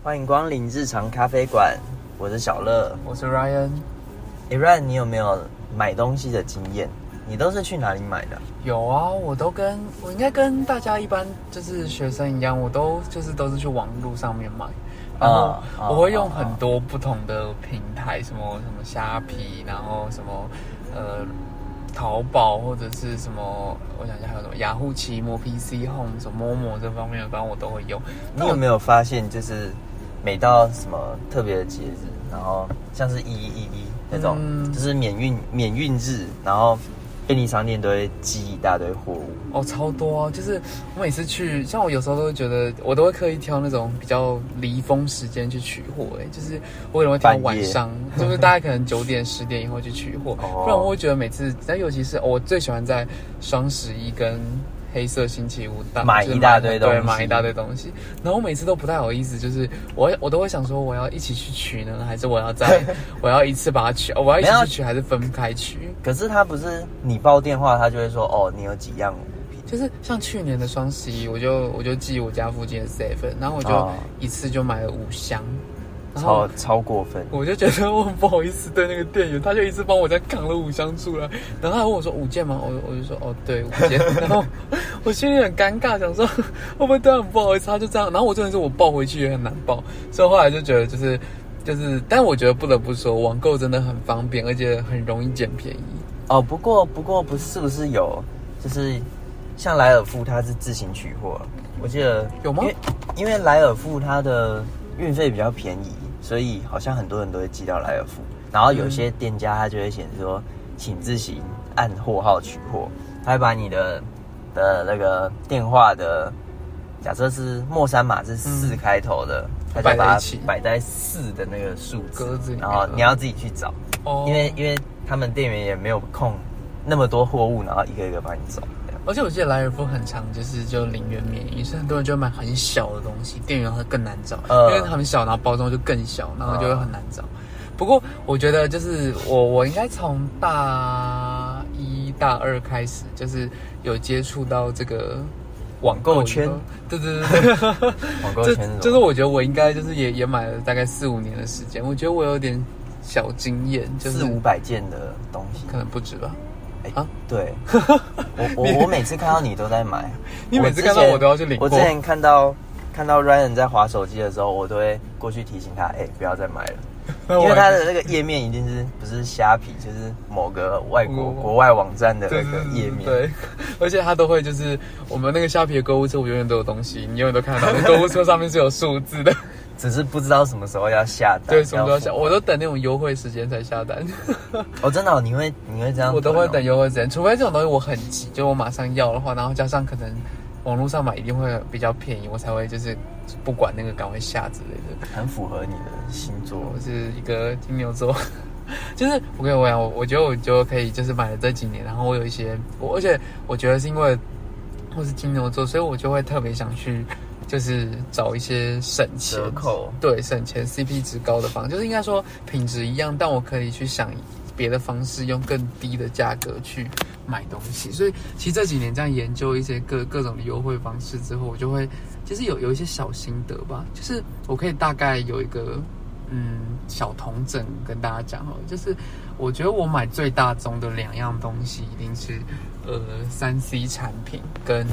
欢迎光临日常咖啡馆，我是小乐。我是 Ryan。哎，Ryan，你有没有买东西的经验？你都是去哪里买的？有啊，我都跟我应该跟大家一般就是学生一样，我都就是都是去网络上面买，然后啊我会用很多不同的平台，什么什么虾皮，然后什么呃淘宝或者是什么，我想一下还有什么雅虎奇摩、PC Home、什么 Momo 这方面的，反正我都会用。你有没有发现，就是每到什么特别的节日，然后像是一一一那种，嗯就是免运免运日，然后便利商店都会寄一大堆货物。哦，超多啊！就是我每次去，像我有时候都会觉得，我都会刻意挑那种比较离峰时间去取货。哎，就是我可能会挑晚上，就是大概可能九点、十点以后去取货，哦不然我会觉得每次，但尤其是、哦我最喜欢在双十一跟黑色星期五大买一大堆东对，西买一大堆东西。然后我每次都不太好意思，就是我我都会想说，我要一起去取呢，还是我要在 我要一次把它取，哦我要一起去取，还是分开取？可是他不是你报电话，他就会说哦，你有几样物品。就是像去年的双十一，我就我就寄我家附近的 seven，然后我就哦一次就买了五箱，超超过分，我就觉得我很不好意思对那个店员，他就一直帮我在扛了五箱出来，然后他还问我说五件吗？我我就说哦对五件，然后我心里很尴尬，想说会不会对他很不好意思，他就这样，然后我真的是我抱回去也很难抱，所以后来就觉得就是就是，但我觉得不得不说网购真的很方便，而且很容易捡便宜。哦，不过不过不是不是有，就是像莱尔富他是自行取货，我记得有吗？因为因为莱尔富他的运费比较便宜，所以好像很多人都会寄到莱尔富。然后有些店家他就会显示说，请自行按货号取货，他会把你的的那个电话的，假设是莫三码是四开头的，他就把它摆在四的那个数字格子里然后你要自己去找。哦因为因为他们店员也没有空那么多货物，然后一个一个帮你找。而且我记得莱尔富很长，就是就零元免运，所以很多人就会买很小的东西，店员会更难找，呃因为很小，然后包装就更小，然后就会很难找。不过我觉得就是我我应该从大一大二开始，就是有接触到这个网购购圈对对对，网购圈就是我觉得我应该就是也也买了大概四五年的时间，我觉得我有点小经验，就是四五百件的东西。可能不止吧。哎啊对，我我我每次看到你都在买，你每次看到我都要去领我之前看到看到 Ryan 在划手机的时候，我都会过去提醒他，哎、不要再买了。因为他的那个页面一定是不是虾皮，就是某个外国国外网站的那个页面。对，而且他都会就是我们那个虾皮的购物车，我永远都有东西，你永远都看得到。那购物车上面是有数字的，只是不知道什么时候要下单。对，什么时候下，我都等那种优惠时间才下单，哦，真的哦、你会你会这样、我都会等。优惠时间，除非这种东西我很急，就我马上要的话，然后加上可能网络上买一定会比较便宜，我才会就是不管那个赶快下之类的。很符合你的星座。我是一个金牛座，就是我跟你讲，我我觉得我就可以就是买了这几年，然后我有一些，我而且我觉得是因为我是金牛座，所以我就会特别想去就是找一些省钱折扣。对省钱 CP 值高的方，就是应该说品质一样，但我可以去想别的方式，用更低的价格去买东西。所以其实这几年这样研究一些各各种的优惠方式之后，我就会其实有有一些小心得吧，就是我可以大概有一个嗯小童整跟大家讲哦，就是我觉得我买最大宗的两样东西一定是呃三 C 产品跟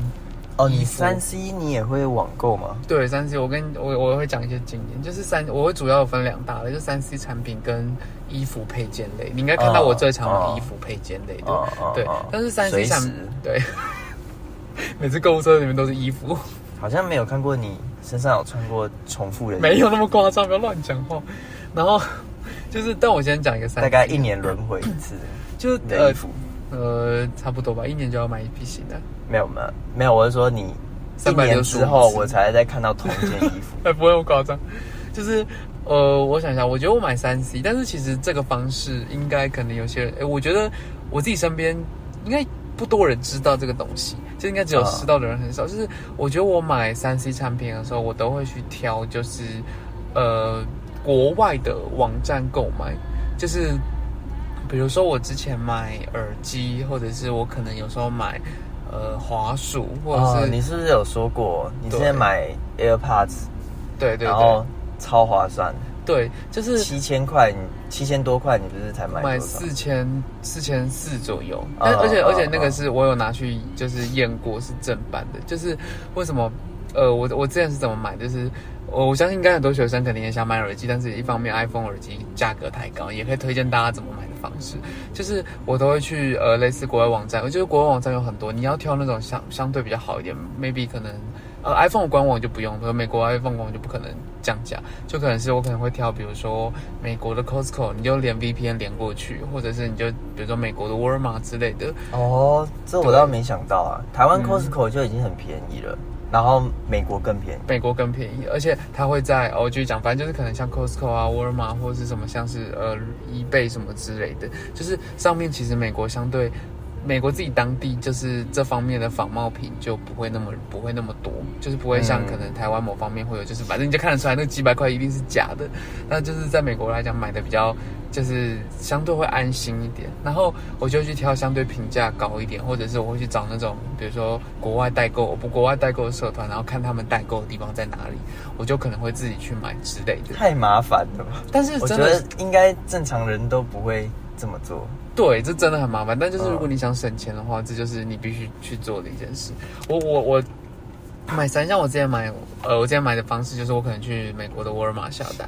哦，你三 C 你也会网购吗？对三 C，我跟我我会讲一些经验，就是三我会主要有分两大类，就三 C 产品跟衣服配件类。你应该看到我最常哦买衣服配件类的，哦哦对哦。但是三 C 产品对，每次购物车里面都是衣服，好像没有看过你身上有穿过重复的，没有那么夸张，不要乱讲话。然后就是，但我先讲一个三 C，大概一年轮回一次就是呃。呃差不多吧，一年就要买一批新的。没有没有没有，我是说你一年365之后我才再看到同一件衣服。哎，不会那么夸张，就是呃，我想一下，我觉得我买三 C，但是其实这个方式应该可能有些人，哎，我觉得我自己身边应该不多人知道这个东西，就应该只有啊知道的人很少。就是我觉得我买三 C 产品的时候，我都会去挑，就是呃国外的网站购买，就是比如说我之前买耳机，或者是我可能有时候买呃滑鼠，或者哦是、，你是不是有说过你之前买 AirPods，对对对。然后超划算，对，就是七千块，你七千多块，你不是才买买多少？四千四千四左右，而且哦而且那个哦。是我有拿去就是验过是正版的，就是为什么呃我我之前是怎么买，就是我我相信应该很多学生肯定也想买耳机，但是一方面 iPhone 耳机价格太高，也可以推荐大家怎么买的方式，就是我都会去呃类似国外网站，我觉得国外网站有很多，你要挑那种相相对比较好一点，maybe 可能。呃，iPhone 官网就不用，比如美国 iPhone 官网就不可能降价，就可能是我可能会挑，比如说美国的 Costco，你就连 VPN 连过去，或者是你就比如说美国的沃尔玛之类的，哦，这我倒没想到啊，台湾嗯。Costco 就已经很便宜了，然后美国更便宜。美国更便宜，而且它会在哦，我继续讲，反正就是可能像 Costco 啊、沃尔玛或者是什么像是呃 eBay 什么之类的，就是上面其实美国相对美国自己当地就是这方面的仿冒品就不会那么不会那么多，就是不会像嗯可能台湾某方面会有，就是反正你就看得出来那几百块一定是假的，那就是在美国来讲买的比较就是相对会安心一点，然后我就去挑相对评价高一点，或者是我会去找那种比如说国外代购，我不国外代购的社团，然后看他们代购的地方在哪里，我就可能会自己去买之类的。太麻烦了吧？但是我觉得真的是应该正常人都不会这么做。对，这真的很麻烦。但就是嗯如果你想省钱的话，这就是你必须去做的一件事。我我我买三像我之前买，呃，我之前买的方式就是我可能去美国的沃尔玛下单，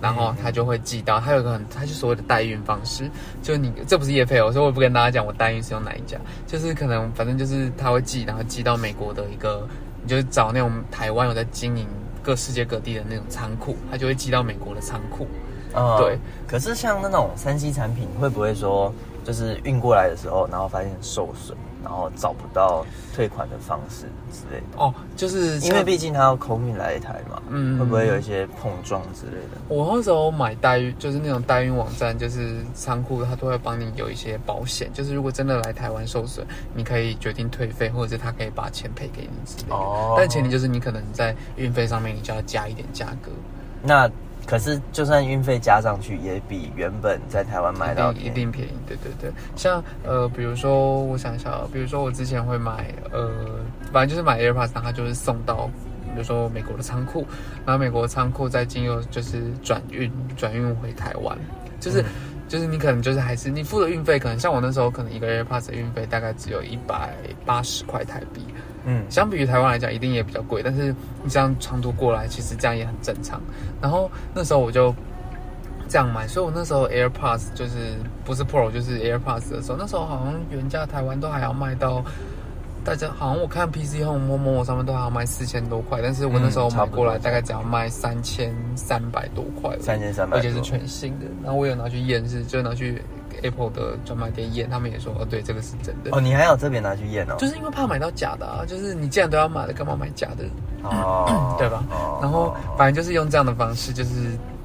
然后他就会寄到，他有个很，他就所谓的代运方式，就你这不是业配哦，所以我不跟大家讲我代运是用哪一家，就是可能反正就是他会寄，然后寄到美国的一个，你就找那种台湾有在经营各世界各地的那种仓库，他就会寄到美国的仓库。嗯对。可是像那种三 C 产品，会不会说就是运过来的时候，然后发现受损，然后找不到退款的方式之类的？哦，就是因为毕竟它要空运来一台嘛，嗯会不会有一些碰撞之类的？我那时候买代运，就是那种代运网站，就是仓库，它都会帮你有一些保险，就是如果真的来台湾受损，你可以决定退费，或者是他可以把钱赔给你之类的。哦但前提就是你可能在运费上面你就要加一点价格，那可是就算运费加上去，也比原本在台湾买到一定一便宜。对对对，像呃，比如说我想一下哦，比如说我之前会买呃，反正就是买 AirPods，然后它就是送到。比如说美国的仓库，然后美国仓库再经由就是转运转运回台湾，就是、嗯就是你可能就是还是你付的运费，可能像我那时候可能一个 AirPods 的运费大概只有一百八十块台币，嗯，相比于台湾来讲，一定也比较贵，但是你这样长途过来，其实这样也很正常。然后那时候我就这样买，所以我那时候 AirPods 就是不是 Pro 就是 AirPods 的时候，那时候好像原价台湾都还要卖到。大家好像我看 PC Home 摸摸上面都还要卖四千多块，但是我那时候买过来大概只要卖三千三百多块三千三百多，而且是全新的。然后我有拿去验是，就拿去 Apple 的专卖店验，他们也说哦，对，这个是真的。哦，你还有这边拿去验哦，就是因为怕买到假的啊，就是你既然都要买了，干嘛买假的？哦，对吧？哦然后反正就是用这样的方式，就是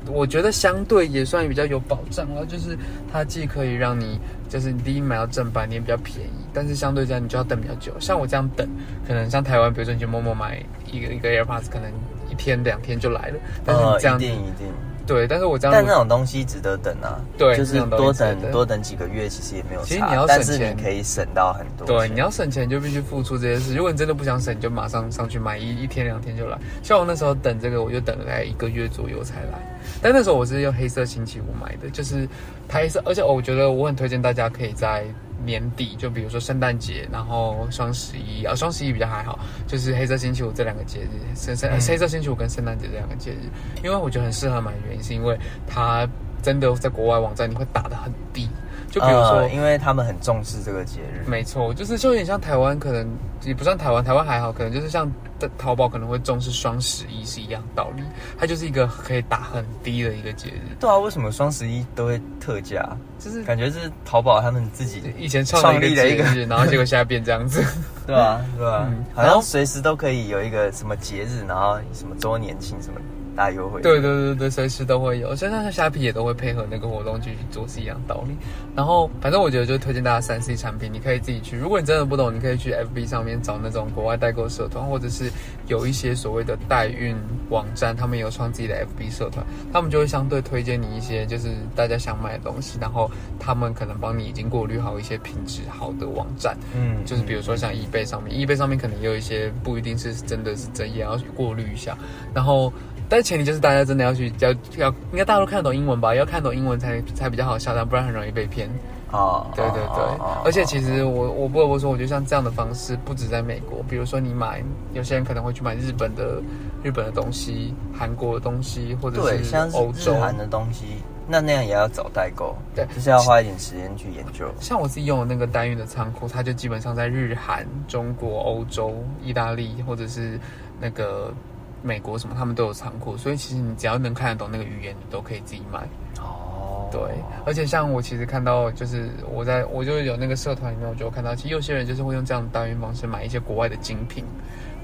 我觉得相对也算比较有保障了，就是它既可以让你就是你第一买到正版，你也比较便宜，但是相对这样你就要等比较久。像我这样等，可能像台湾，比如说你去陌陌买一个一个 AirPods，可能一天两天就来了，但是你这样、呃一定一定，对，但是我这样但那种东西值得等啊，对就是多等等多等几个月，其实也没有差，其实你要省但是钱你可以省到很多对，你要省钱就必须付出这些事。如果你真的不想省，你就马上上去买一一天两天就来。像我那时候等这个，我就等了大概一个月左右才来。但那时候我是用黑色星期五买的，就是它黑色，而且我觉得我很推荐大家可以在年底，就比如说圣诞节，然后双十一啊，双十一比较还好，就是黑色星期五这两个节日，圣圣、嗯。黑色星期五跟圣诞节这两个节日，因为我觉得很适合买，原因是因为它真的在国外网站你会打得很低，就比如说。呃因为他们很重视这个节日，没错，就是就有点像台湾，可能也不算台湾，台湾还好，可能就是像淘宝可能会重视双十一是一样道理，它就是一个可以打很低的一个节日，对啊，为什么双十一都会特价？就是感觉是淘宝他们自己以前创立的一个节日，然后结果现在变这样子。对啊，对啊，嗯好像随时都可以有一个什么节日，然后什么周年庆什么大优惠。对对对对，随时都会有，现在虾皮也都会配合那个活动继续做，是一样道理。然后反正我觉得就推荐大家三 C 产品，你可以自己去。如果你真的不懂，你可以去 FB 上面找那种国外代购社团，或者是有一些所谓的代运网站，他们有创自己的 FB 社团，他们就会相对推荐你一些就是大家想买的东西，然后他们可能帮你已经过滤好一些品质好的网站。嗯，就是比如说像 eBay 上面，eBay 上面可能也有一些不一定是真的是真，也要过滤一下。然后但是前提就是大家真的要去要要，应该大家都看得懂英文吧？要看懂英文才才比较好下单，不然很容易被骗。哦，对对对，哦而且其实我我不得不说，我觉得像这样的方式不止在美国，比如说你买，有些人可能会去买日本的日本的东西、韩国的东西，或者，是像欧洲。日韩的东西，那那样也要找代购，对就是要花一点时间去研究。像我自己用的那个单运的仓库，它就基本上在日韩、中国、欧洲、意大利或者是那个美国什么，他们都有仓库，所以其实你只要能看得懂那个语言，你都可以自己买。哦，对，而且像我其实看到，就是我在我就有那个社团里面，我就有看到，其实有些人就是会用这样的单运方式买一些国外的精品，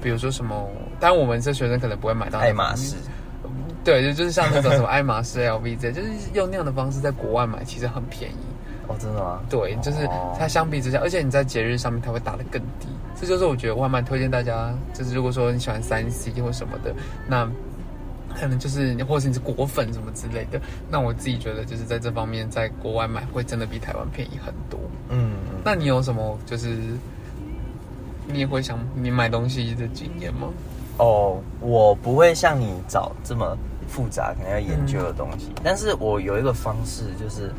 比如说什么，当然我们这学生可能不会买到爱马仕，对，就就是像那种什么 爱马仕、LV 这，就是用那样的方式在国外买，其实很便宜。哦，真的吗？对，就是哦它相比之下，而且你在节日上面它会打得更低，这就是我觉得我还蛮推荐大家，就是如果说你喜欢三 C 或什么的，那可能就是或者是你是果粉什么之类的，那我自己觉得就是在这方面在国外买会真的比台湾便宜很多。嗯，那你有什么就是你也会想你买东西的经验吗？哦，我不会像你找这么复杂，可能要研究的东西。嗯但是我有一个方式，就是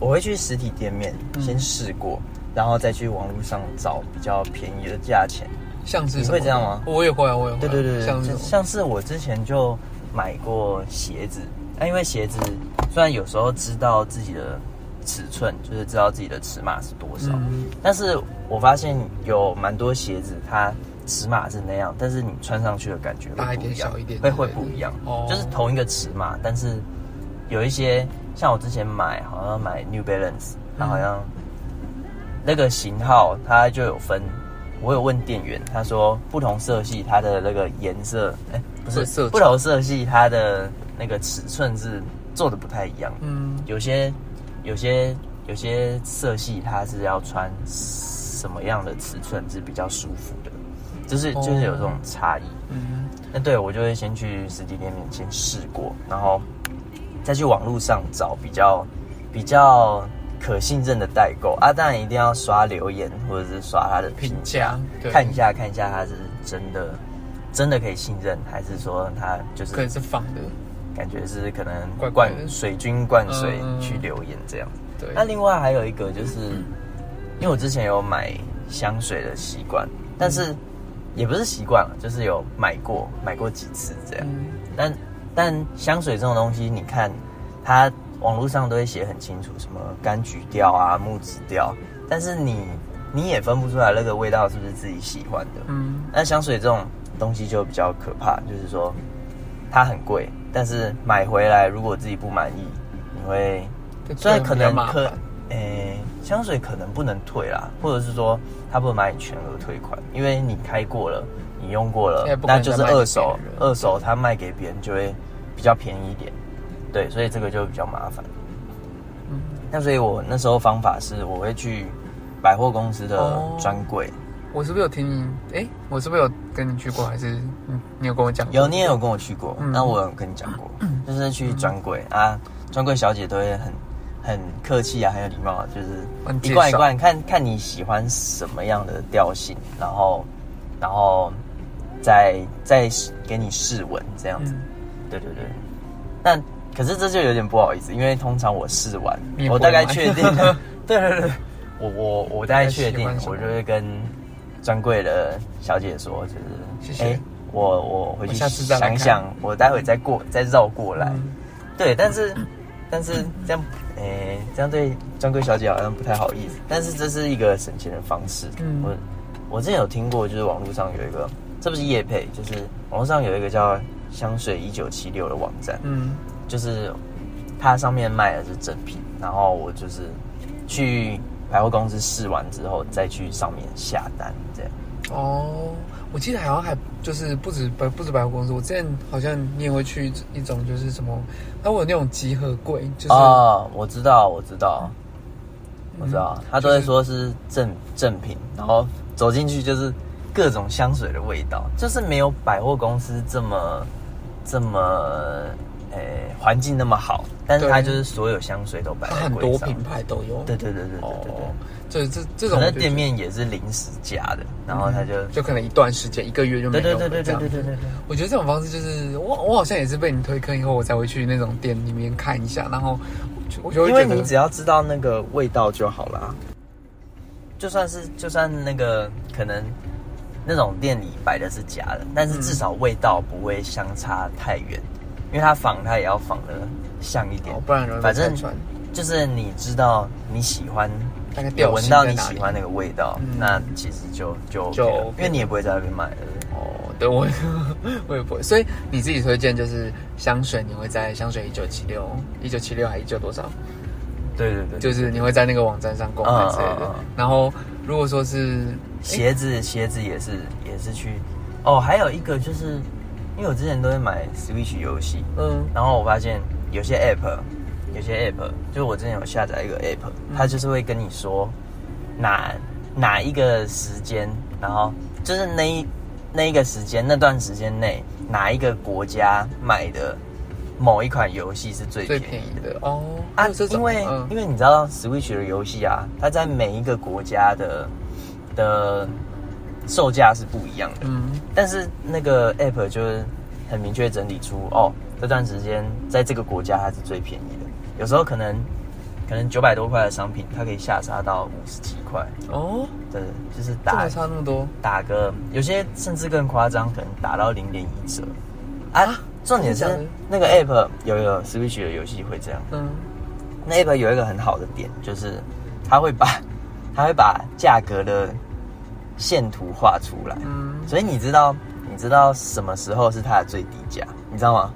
我会去实体店面嗯先试过，然后再去网络上找比较便宜的价钱。像是什么？会这样吗？我也会啊，我也会啊。对对对，像是像像是我之前就买过鞋子，那、因为鞋子虽然有时候知道自己的尺寸，就是知道自己的尺码是多少，嗯。但是我发现有蛮多鞋子它尺码是那样，但是你穿上去的感觉会大一小一点会会不一样，哦。就是同一个尺码，但是有一些像我之前买好像买 New Balance，它好像那个型号它就有分。我有问店员，他说不同色系它的那个颜色，哎、不是色不同色系它的那个尺寸是做的不太一样。嗯有些有些有些色系它是要穿什么样的尺寸是比较舒服的，就是哦就是有这种差异。嗯那对我就会先去实体店面先试过，然后再去网络上找比较比较可信任的代购。啊，当然一定要刷留言或者是刷他的评评价看一下看一下他是真的真的可以信任，还是说他就是可能是仿的。感觉是可能灌水军灌水嗯。去留言这样。对，那另外还有一个就是，因为我之前有买香水的习惯，但是也不是习惯了，就是有买过买过几次这样。嗯。但但香水这种东西，你看它网络上都会写很清楚，什么柑橘调啊、木质调，但是你你也分不出来那个味道是不是自己喜欢的。嗯。那香水这种东西就比较可怕，就是说它很贵，但是买回来如果自己不满意，你会对虽然可能可诶、香水可能不能退啦，或者是说他不能买你全额退款，因为你开过了，你用过了那就是二手，二手他卖给别人就会比较便宜一点，对，所以这个就比较麻烦。嗯那所以我那时候方法是，我会去百货公司的哦专柜，我是不是有听你？哎，我是不是有跟你去过？还是你你有跟我讲过？有你也有跟我去过，嗯那我有跟你讲过，就是去专柜啊，专柜小姐都会很很客气啊，很有礼貌啊，就是一罐一罐看看你喜欢什么样的调性，然后然后再再给你试闻这样子，嗯对对对。但可是这就有点不好意思，因为通常我试完 我大概确定，对对对，我我我大概确定我就会跟专柜的小姐说，就是谢谢。哎我我回我去想想，我待会再过再绕过来。嗯。对，但是但是这样，诶、这样对专柜小姐好像不太好意思。但是这是一个省钱的方式。嗯。我我之前有听过，就是网络上有一个，这不是叶配，就是网络上有一个叫香水一九七六的网站，嗯就是它上面卖的是正品，然后我就是去百货公司试完之后，再去上面下单这样。哦，我记得好像还就是不止百不止百货公司，我之前好像你也会去一种就是什么，它会有那种集合柜，就是、哦，我知道，我知道，我知道，嗯他都会说是正正品，然后走进去就是各种香水的味道，就是没有百货公司这么这么呃环境那么好，但是它就是所有香水都摆很多品。牌都有。对对对对对对对哦，就这这种可能我就觉得店面也是临时加的，然后他就就可能一段时间一个月就没有对对对对对对对对对。我觉得这种方式就是我我好像也是被你推坑以后，我才会去那种店里面看一下，然后就我就会因为觉得你只要知道那个味道就好啦。就算是就算那个可能那种店里摆的是假的，但是至少味道不会相差太远，因为它仿它也要仿的像一点哦，，不然容易反正。就是你知道你喜欢，有大概调闻到你喜欢那个味道，嗯那其实就就 OK 就 OK 因为你也不会在那边买的。哦，对我 我也不会，所以你自己推荐就是香水，你会在香水一九七六一九七六还一九多少？对对对，就是你会在那个网站上购买之类的。然后如果说是鞋子鞋子也是也是去哦，还有一个就是因为我之前都会买 Switch 游戏，嗯。然后我发现有些 app，有些 app，就是我之前有下载一个 app，它就是会跟你说哪哪一个时间，然后就是那一那一个时间那段时间内哪一个国家买的某一款游戏是最最便宜的。哦啊因为、嗯。因为你知道 Switch 的游戏啊，它在每一个国家的的售价是不一样的。嗯。但是那个 app 就是很明确整理出哦，这段时间在这个国家它是最便宜的，有时候可能可能九百多块的商品，它可以下杀到五十几块，哦，对，就是打差那么多？打个有些甚至更夸张，可能打到零点一折。啊。重点是那个 app 有有 Switch 的游戏会这样，嗯。那 app 有一个很好的点，就是它会把它会把价格的线图画出来，嗯。所以你知道，你知道什么时候是它的最低价，你知道吗？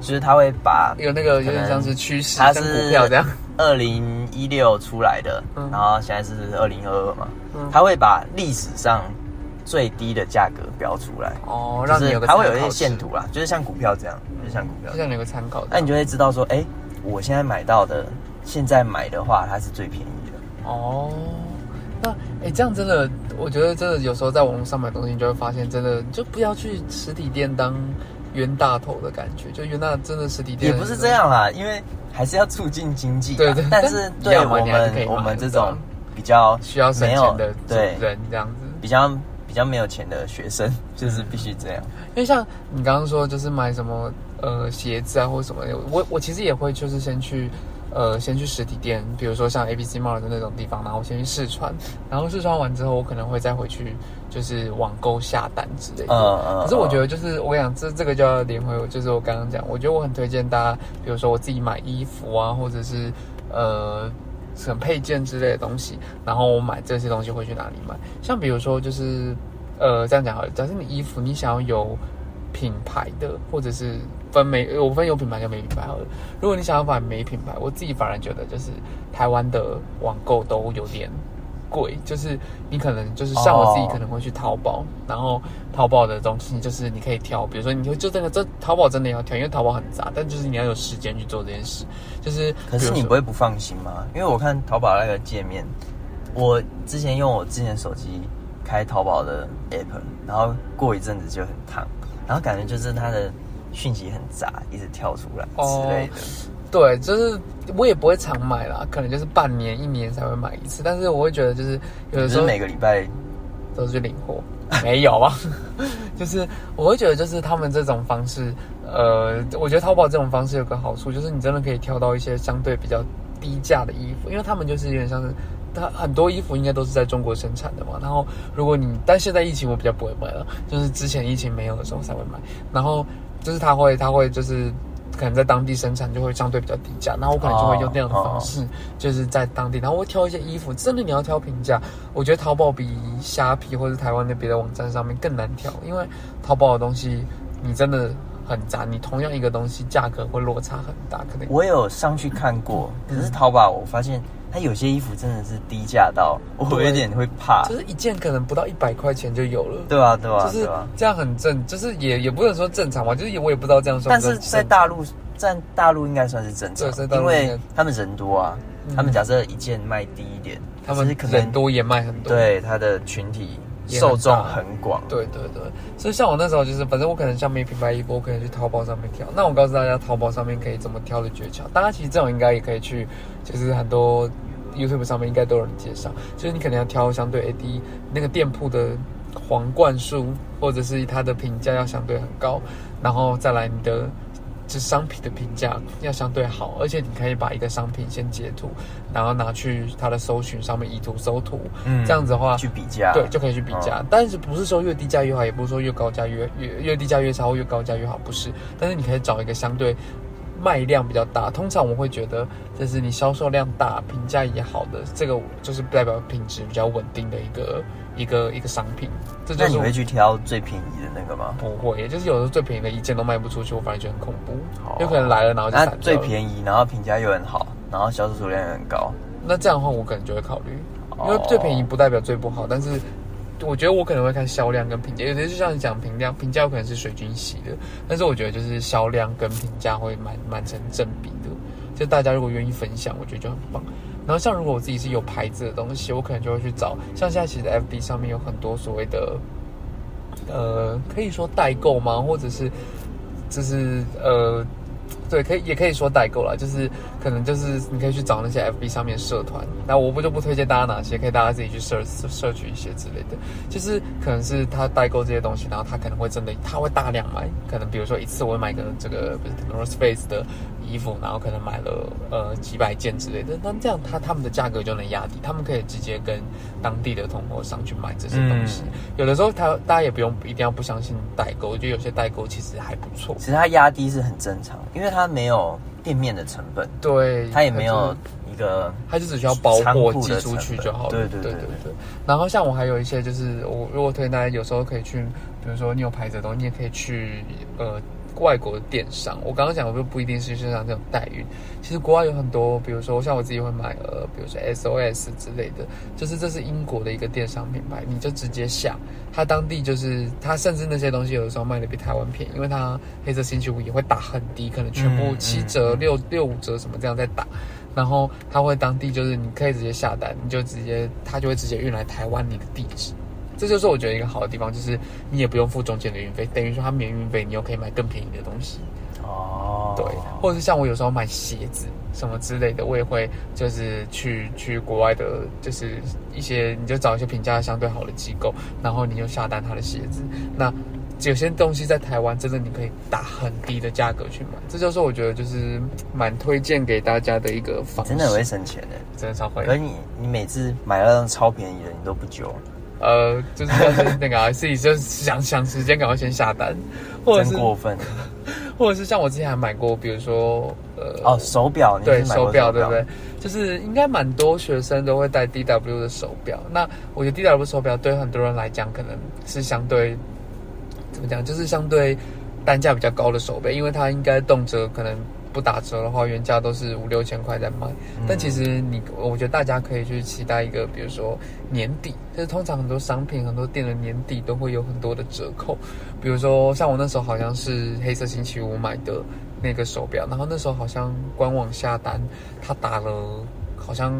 就是它会把有那个有点像是趋势，它是股票这样。二零一六出来的，嗯。然后现在是二零二二嘛，嗯。它会把历史上最低的价格标出来，哦，让你它会有一些线，图啦，就是像股票这样，就是像股票。就，像你有个参考。那你就会知道说，哎、我现在买到的，现在买的话，它是最便宜的。哦，那哎、这样真的，我觉得真的有时候在网络上买东西，你就会发现，真的就不要去实体店当冤大头的感觉。就冤大真的实体店也不是这，样啦，因为还是要促进经济啊。对对但是对我们我们这种比较需要省钱的对人这样子。比较比较没有钱的学生，就是必须这样。因为像你刚刚说，就是买什么呃鞋子啊或者什么的，我我其实也会就是先去呃先去实体店，比如说像 A B C Mall 的那种地方，然后先去试穿，然后试穿完之后，我可能会再回去就是网购下单之类的。嗯嗯可是我觉得就是我跟你讲，这这个就要连回，就是我刚刚讲，我觉得我很推荐大家，比如说我自己买衣服啊，或者是呃什么配件之类的东西，然后我买这些东西会去哪里买？像比如说就是呃这样讲好了，假设你衣服你想要有品牌的，或者是分没我分有品牌跟没品牌好了。如果你想要买没品牌，我自己反而觉得就是台湾的网购都有点贵，就是你可能就是像我自己哦可能会去淘宝，然后淘宝的东西就是你可以挑，比如说你就就这个这淘宝真的要挑，因为淘宝很杂，但就是你要有时间去做这件事，就是可是你不会不放心吗？因为我看淘宝那个界面，我之前用我之前手机开淘宝的 app，然后过一阵子就很烫，然后感觉就是它的讯息很杂，一直跳出来之类的。对，就是我也不会常买啦，可能就是半年一年才会买一次，但是我会觉得就是有的时候每个礼拜都是去领货，没有啊，就是我会觉得就是他们这种方式，呃，我觉得淘宝这种方式有个好处，就是你真的可以挑到一些相对比较低价的衣服，因为他们就是有点像是。它很多衣服应该都是在中国生产的嘛，然后如果你但现在疫情我比较不会买了，就是之前疫情没有的时候才会买，然后就是他会他会就是可能在当地生产就会相对比较低价，然后我可能就会用那样的方式，就是在当地，然后我会挑一些衣服，真的你要挑平价，我觉得淘宝比虾皮或者台湾的别的网站上面更难挑，因为淘宝的东西你真的很杂，你同样一个东西价格会落差很大，可能我有上去看过，可是淘宝我发现它有些衣服真的是低价到我有点会怕。就是一件可能不到一百块钱就有了。对啊，对啊，就是。这样很正，就是也也不能说正常嘛，就是也我也不知道这样算但是。在大陆，在大陆应该算是正常对在，大陆因为他们人多啊。嗯他们假设一件卖低一点，他们可能人多也卖很多，对他的群体受众很广。对对对，所以像我那时候就是，反正我可能像没品牌衣服，我可以去淘宝上面挑。那我告诉大家，淘宝上面可以怎么挑的诀窍。大家其实这种应该也可以去，就是很多 YouTube 上面应该都有人介绍，就是你可能要挑相对 AD 那个店铺的皇冠数，或者是它的评价要相对很高，然后再来你的。这商品的评价要相对好，而且你可以把一个商品先截图，然后拿去它的搜寻上面以图搜图，嗯，这样子的话去比价，对，就可以去比价。但是不是说越低价越好，也不是说越高价越越越低价越差或越高价越好，不是。但是你可以找一个相对卖量比较大，通常我会觉得，就是你销售量大、评价也好的，这个就是代表品质比较稳定的一个。一个一个商品，这就是你会去挑最便宜的那个吗？不会，也就是有时候最便宜的一件都卖不出去，我反而觉得很恐怖。有可能来了然后就散最便宜，然后评价又很好，然后销售数量也很高。那这样的话，我可能就会考虑，因为最便宜不代表最不好。但是我觉得我可能会看销量跟评价，有些就像你讲评价，评价有可能是水军洗的，但是我觉得就是销量跟评价会蛮蛮成正比的。就大家如果愿意分享，我觉得就很棒。然后像如果我自己是有牌子的东西，我可能就会去找。像现在其实 FB 上面有很多所谓的，呃，可以说代购吗？或者是，就是呃。对，可以也可以说代购啦，就是可能就是你可以去找那些 FB 上面社团，那我不就不推荐大家哪些，可以大家自己去 search search 一些之类的，就是可能是他代购这些东西，然后他可能会真的他会大量买，可能比如说一次我会买个这个不是 North Face 的衣服，然后可能买了呃几百件之类的，那这样他他们的价格就能压低，他们可以直接跟当地的同货商去买这些东西，有的时候他大家也不用一定要不相信代购，我觉得有些代购其实还不错，其实它压低是很正常，因为。它没有店面的成本，对，它也没有一个，它就只需要包货寄出去就好了。对对对对对。然后像我还有一些，就是我如果推荐大家，有时候可以去，比如说你有牌子的东西，你也可以去呃。外国的电商，我刚刚讲的就不一定是像这种代运，其实国外有很多，比如说像我自己会买呃，比如说 SOS 之类的，就是这是英国的一个电商品牌，你就直接下，它当地就是它甚至那些东西有的时候卖的比台湾便宜，因为它黑色星期五也会打很低，可能全部七折、六六五折什么这样在打，然后它会当地就是你可以直接下单，你就直接它就会直接运来台湾你的地址。这就是我觉得一个好的地方，就是你也不用付中间的运费，等于说它免运费，你又可以买更便宜的东西。哦，对，或者是像我有时候买鞋子什么之类的，我也会就是去去国外的，就是一些你就找一些评价相对好的机构，然后你就下单他的鞋子。那有些东西在台湾真的你可以打很低的价格去买，这就是我觉得就是蛮推荐给大家的一个方式。真的会省钱的，真的超会。而你你每次买那种超便宜的，你都不揪。呃，就是那个啊，自己就想想时间，赶快先下单，或者是过分，或者是像我之前还买过，比如说呃，哦，手表，对，手表，对不对？就是应该蛮多学生都会戴 D W 的手表。那我觉得 D W 手表对很多人来讲，可能是相对怎么讲，就是相对单价比较高的手表，因为它应该动辄可能。不打折的话，原价都是五六千块在卖。但其实你，我觉得大家可以去期待一个，比如说年底，就是通常很多商品、很多店的年底都会有很多的折扣。比如说像我那时候好像是黑色星期五买的那个手表，然后那时候好像官网下单，他打了好像。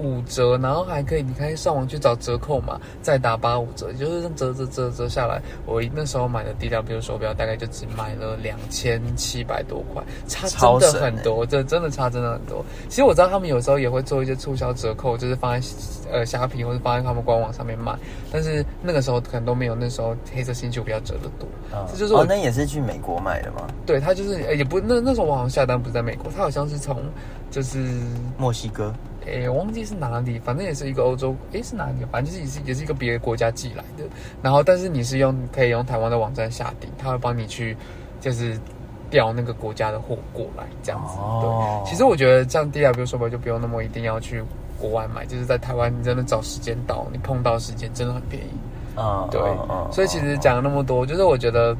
五折，然后还可以，你可以上网去找折扣嘛，再打八五折，就是折折折折下来，我那时候买的 DW 手表大概就只买了两千七百多块，差真的很多，这真的差真的很多。其实我知道他们有时候也会做一些促销折扣，就是放在呃虾皮或者放在他们官网上面卖，但是那个时候可能都没有那时候黑色星球比较折的多。这就是哦，那也是去美国买的吗？对，他就是也不那那时候我好像下单不是在美国，他好像是从就是墨西哥。诶，我忘记是哪里，反正也是一个欧洲，诶，是哪里？反正就是也是也是一个别的国家寄来的。然后，但是你是用可以用台湾的网站下订，他会帮你去就是调那个国家的货过来，这样子。对，其实我觉得这样 D W 手表就不用那么一定要去国外买，就是在台湾你真的找时间到，你碰到时间真的很便宜。啊，对，所以其实讲了那么多，就是我觉得。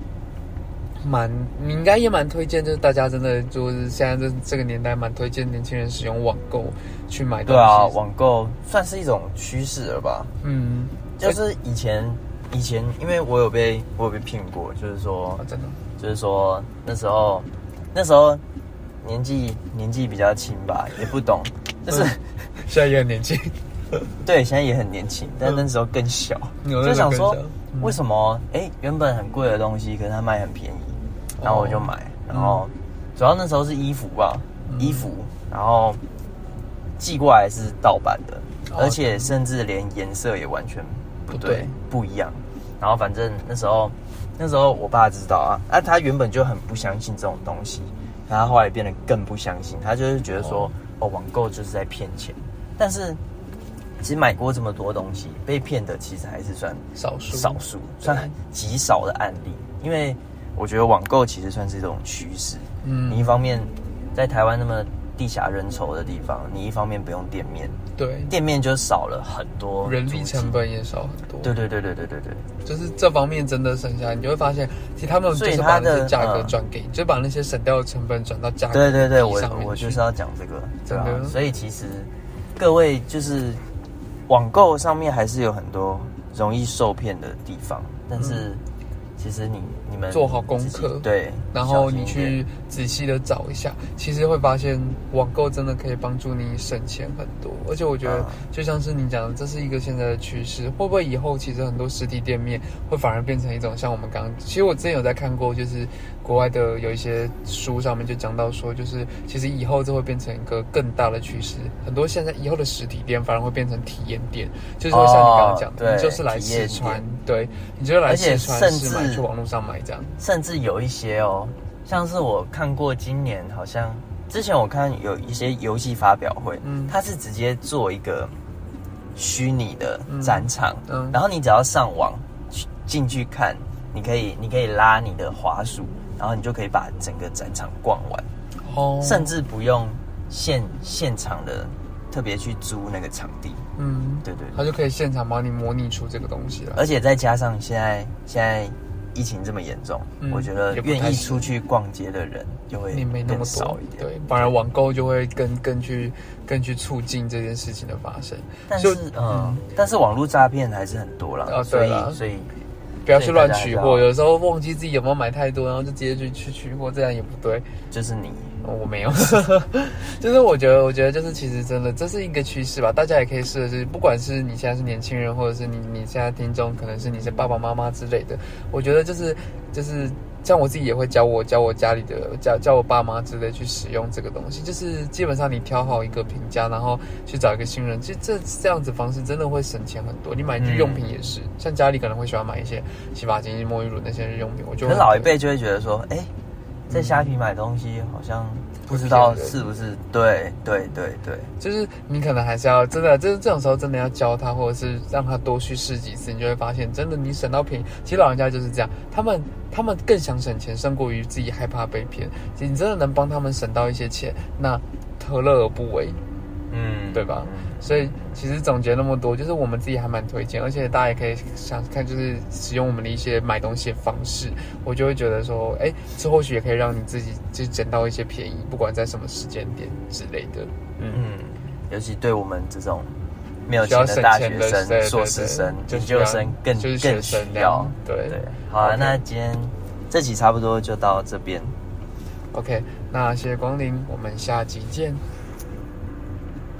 蛮，你应该也蛮推荐，就是大家真的就是现在这这个年代，蛮推荐年轻人使用网购去买东西。对啊，网购算是一种趋势了吧？嗯，就是以前以前，因为我有被我有被骗过，就是说真的，就是说那时候那时候年纪年纪比较轻吧，也不懂，就是现在也很年轻，对，现在也很年轻，但那时候更小，就想说为什么哎，原本很贵的东西，可是它卖很便宜。然后我就买，然后主要那时候是衣服吧，衣服，然后寄过来是盗版的，哦。而且甚至连颜色也完全不对不一样。然后反正那时候，那时候我爸知道啊，啊，他原本就很不相信这种东西，然后后来变得更不相信，他就是觉得说，哦。哦，网购就是在骗钱。但是其实买过这么多东西，被骗的其实还是算少数。少数，算极少的案例。因为我觉得网购其实算是一种趋势。嗯你一方面在台湾那么地狭人稠的地方，你一方面不用店面，对，店面就少了很多人力成。本也少很多。对对对对对对对，就是这方面真的省下来，你就会发现，其实他们就是把那些价格嗯转给你，就把那些省掉的成本转到价格对对对，我我就是要讲这个，对啊。所以其实各位就是网购上面还是有很多容易受骗的地方，但是其实你你们嗯做好功课对，然后你去仔细的找一下，其实会发现网购真的可以帮助你省钱很多。而且我觉得嗯，就像是你讲的，这是一个现在的趋势。会不会以后其实很多实体店面会反而变成一种像我们刚刚，其实我之前有在看过，就是国外的有一些书上面就讲到说，就是其实以后这会变成一个更大的趋势。很多现在以后的实体店反而会变成体验店，就是会像你刚刚讲的，哦你就是来试穿，对，你就是来试穿甚试买，至去网络上买这样。甚至有一些哦，像是我看过今年好像之前我看有一些游戏发表会，嗯。它是直接做一个虚拟的展场，嗯嗯。然后你只要上网去进去看，你可以你可以拉你的滑鼠，然后你就可以把整个展场逛完，哦。甚至不用现现场的特别去租那个场地，嗯，对对对。他就可以现场帮你模拟出这个东西了。而且再加上现在现在疫情这么严重，嗯我觉得愿意出去逛街的人就会你没那么更少多一点。对，反而网购就会更更去更去促进这件事情的发生。但是嗯嗯，但是网络诈骗还是很多啦，啊所对所以不要去乱取货，有时候忘记自己有没有买太多，然后就直接去去取货，这样也不对。就是你哦我没有，就是我觉得，我觉得就是其实真的这是一个趋势吧，大家也可以试的是，不管是你现在是年轻人，或者是你你现在听众，可能是你是爸爸妈妈之类的，我觉得就是就是像我自己也会教我教我家里的教教我爸妈之类去使用这个东西，就是基本上你挑好一个评价，然后去找一个新人，其实这这样子方式真的会省钱很多。你买日用品也是，像家里可能会喜欢买一些洗发精、沐浴乳那些日用品，我就会可是老一辈就会觉得说，哎、在虾皮买东西好像不知道是不是对对对对，就是你可能还是要真的，就是这种时候真的要教他，或者是让他多去试几次，你就会发现，真的你省到便宜。其实老人家就是这样，他们他们更想省钱，胜过于自己害怕被骗。其实你真的能帮他们省到一些钱，那何乐而不为？嗯，对吧嗯所以其实总结那么多，就是我们自己还蛮推荐，而且大家也可以想看，就是使用我们的一些买东西的方式，我就会觉得说，哎，这或许也可以让你自己就捡到一些便宜，不管在什么时间点之类的。嗯。嗯，尤其对我们这种没有钱的大学生、硕士生、研究生更更需要。对对，好啊那今天这集差不多就到这边。OK，那谢谢光临，我们下集见。